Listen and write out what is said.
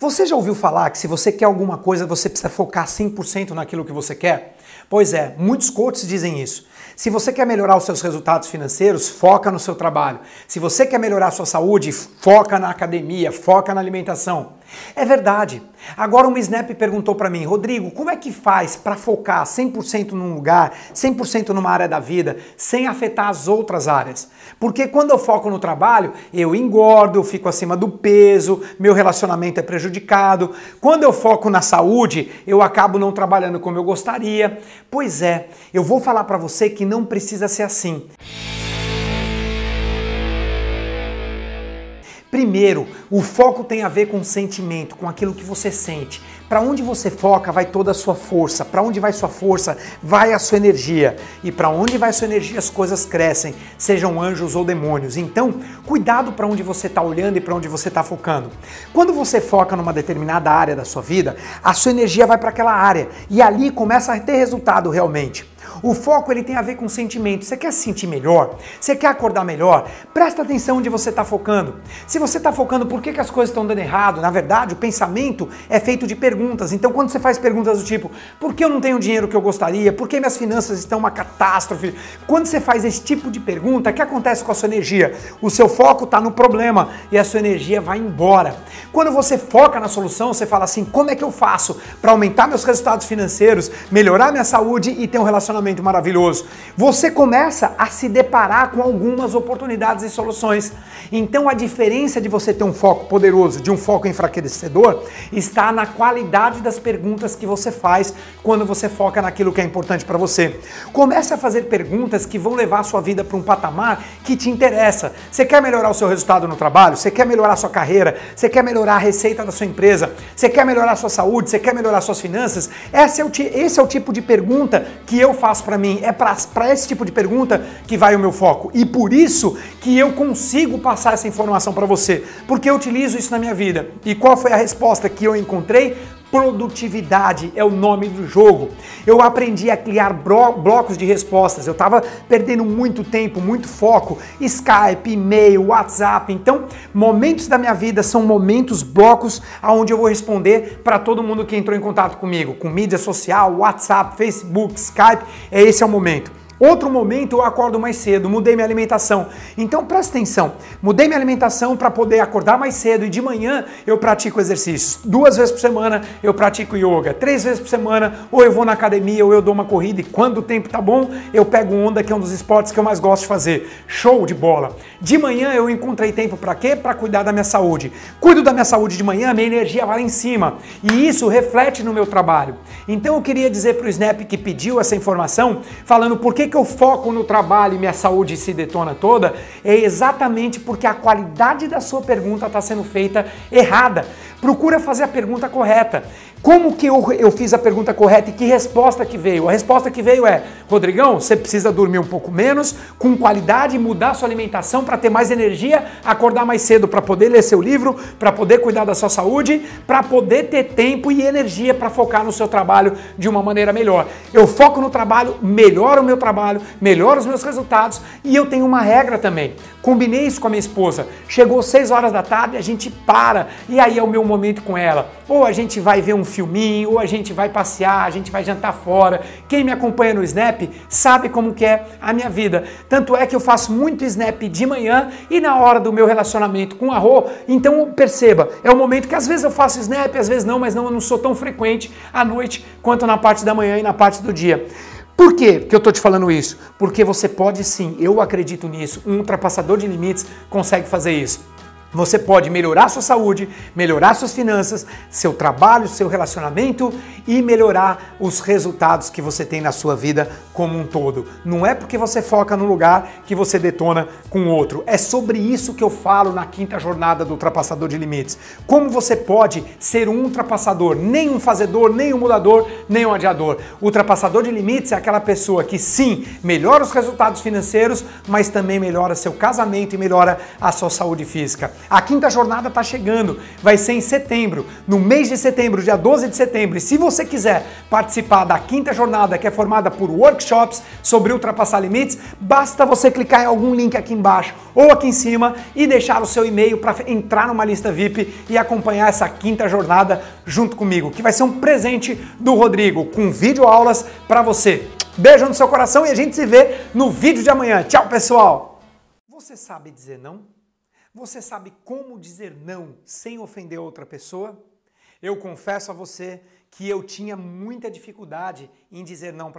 Você já ouviu falar que se você quer alguma coisa, você precisa focar 100% naquilo que você quer? Pois é, muitos coaches dizem isso. Se você quer melhorar os seus resultados financeiros, foca no seu trabalho. Se você quer melhorar a sua saúde, foca na academia, foca na alimentação. É verdade. Agora uma Snap perguntou para mim, Rodrigo, como é que faz para focar 100% num lugar, 100% numa área da vida, sem afetar as outras áreas? Porque quando eu foco no trabalho, eu engordo, eu fico acima do peso, meu relacionamento é prejudicado. Quando eu foco na saúde, eu acabo não trabalhando como eu gostaria. Pois é, eu vou falar para você que não precisa ser assim. Primeiro, o foco tem a ver com sentimento, com aquilo que você sente. Para onde você foca, vai toda a sua força. Para onde vai sua força, vai a sua energia. E para onde vai sua energia, as coisas crescem, sejam anjos ou demônios. Então, cuidado para onde você está olhando e para onde você está focando. Quando você foca numa determinada área da sua vida, a sua energia vai para aquela área e ali começa a ter resultado realmente. O foco ele tem a ver com sentimento. Você quer se sentir melhor? Você quer acordar melhor? Presta atenção onde você está focando. Se você está focando por que, que as coisas estão dando errado, na verdade, o pensamento é feito de perguntas. Então, quando você faz perguntas do tipo, por que eu não tenho o dinheiro que eu gostaria? Por que minhas finanças estão uma catástrofe? Quando você faz esse tipo de pergunta, o que acontece com a sua energia? O seu foco está no problema e a sua energia vai embora. Quando você foca na solução, você fala assim: como é que eu faço para aumentar meus resultados financeiros, melhorar minha saúde e ter um relacionamento? Maravilhoso, você começa a se deparar com algumas oportunidades e soluções. Então a diferença de você ter um foco poderoso de um foco enfraquecedor está na qualidade das perguntas que você faz quando você foca naquilo que é importante para você. Comece a fazer perguntas que vão levar a sua vida para um patamar que te interessa. Você quer melhorar o seu resultado no trabalho? Você quer melhorar a sua carreira? Você quer melhorar a receita da sua empresa? Você quer melhorar a sua saúde? Você quer melhorar suas finanças? Esse é o, esse é o tipo de pergunta que eu faço para mim? É para esse tipo de pergunta que vai o meu foco. E por isso que eu consigo passar essa informação para você, porque eu utilizo isso na minha vida. E qual foi a resposta que eu encontrei? Produtividade é o nome do jogo. Eu aprendi a criar blocos de respostas. Eu estava perdendo muito tempo, muito foco. Skype, e-mail, WhatsApp. Então, momentos da minha vida são momentos, blocos, onde eu vou responder para todo mundo que entrou em contato comigo, com mídia social, WhatsApp, Facebook, Skype. Esse é o momento. Outro momento eu acordo mais cedo, mudei minha alimentação. Então presta atenção, mudei minha alimentação para poder acordar mais cedo e de manhã eu pratico exercícios. Duas vezes por semana eu pratico yoga, três vezes por semana ou eu vou na academia ou eu dou uma corrida e quando o tempo tá bom eu pego onda, que é um dos esportes que eu mais gosto de fazer. Show de bola. De manhã eu encontrei tempo para quê? Para cuidar da minha saúde. Cuido da minha saúde de manhã, minha energia vai lá em cima e isso reflete no meu trabalho. Então eu queria dizer para o Snap que pediu essa informação, falando por que que eu foco no trabalho e minha saúde se detona toda, é exatamente porque a qualidade da sua pergunta está sendo feita errada. Procura fazer a pergunta correta. Como que eu, eu fiz a pergunta correta e que resposta que veio? A resposta que veio é: Rodrigão, você precisa dormir um pouco menos, com qualidade, mudar sua alimentação para ter mais energia, acordar mais cedo para poder ler seu livro, para poder cuidar da sua saúde, para poder ter tempo e energia para focar no seu trabalho de uma maneira melhor. Eu foco no trabalho, melhoro o meu trabalho, melhoro os meus resultados e eu tenho uma regra também. Combinei isso com a minha esposa. Chegou 6 horas da tarde, a gente para e aí é o meu momento com ela. Ou a gente vai ver um filminho, ou a gente vai passear, a gente vai jantar fora. Quem me acompanha no Snap sabe como que é a minha vida. Tanto é que eu faço muito Snap de manhã e na hora do meu relacionamento com a Rô. Então perceba, é o momento que às vezes eu faço Snap, às vezes não, mas não, eu não sou tão frequente à noite quanto na parte da manhã e na parte do dia. Por que eu estou te falando isso? Porque você pode sim, eu acredito nisso, um ultrapassador de limites consegue fazer isso. Você pode melhorar sua saúde, melhorar suas finanças, seu trabalho, seu relacionamento e melhorar os resultados que você tem na sua vida como um todo. Não é porque você foca num lugar que você detona com outro. É sobre isso que eu falo na quinta jornada do Ultrapassador de Limites. Como você pode ser um ultrapassador, nem um fazedor, nem um mudador, nem um adiador. O ultrapassador de limites é aquela pessoa que sim, melhora os resultados financeiros, mas também melhora seu casamento e melhora a sua saúde física. A quinta jornada está chegando, vai ser em setembro, no mês de setembro, dia 12 de setembro. E se você quiser participar da quinta jornada, que é formada por workshops sobre ultrapassar limites, basta você clicar em algum link aqui embaixo ou aqui em cima e deixar o seu e-mail para entrar numa lista VIP e acompanhar essa quinta jornada junto comigo, que vai ser um presente do Rodrigo com vídeo aulas para você. Beijo no seu coração e a gente se vê no vídeo de amanhã. Tchau, pessoal! Você sabe dizer não? Você sabe como dizer não sem ofender outra pessoa? Eu confesso a você que eu tinha muita dificuldade em dizer não para as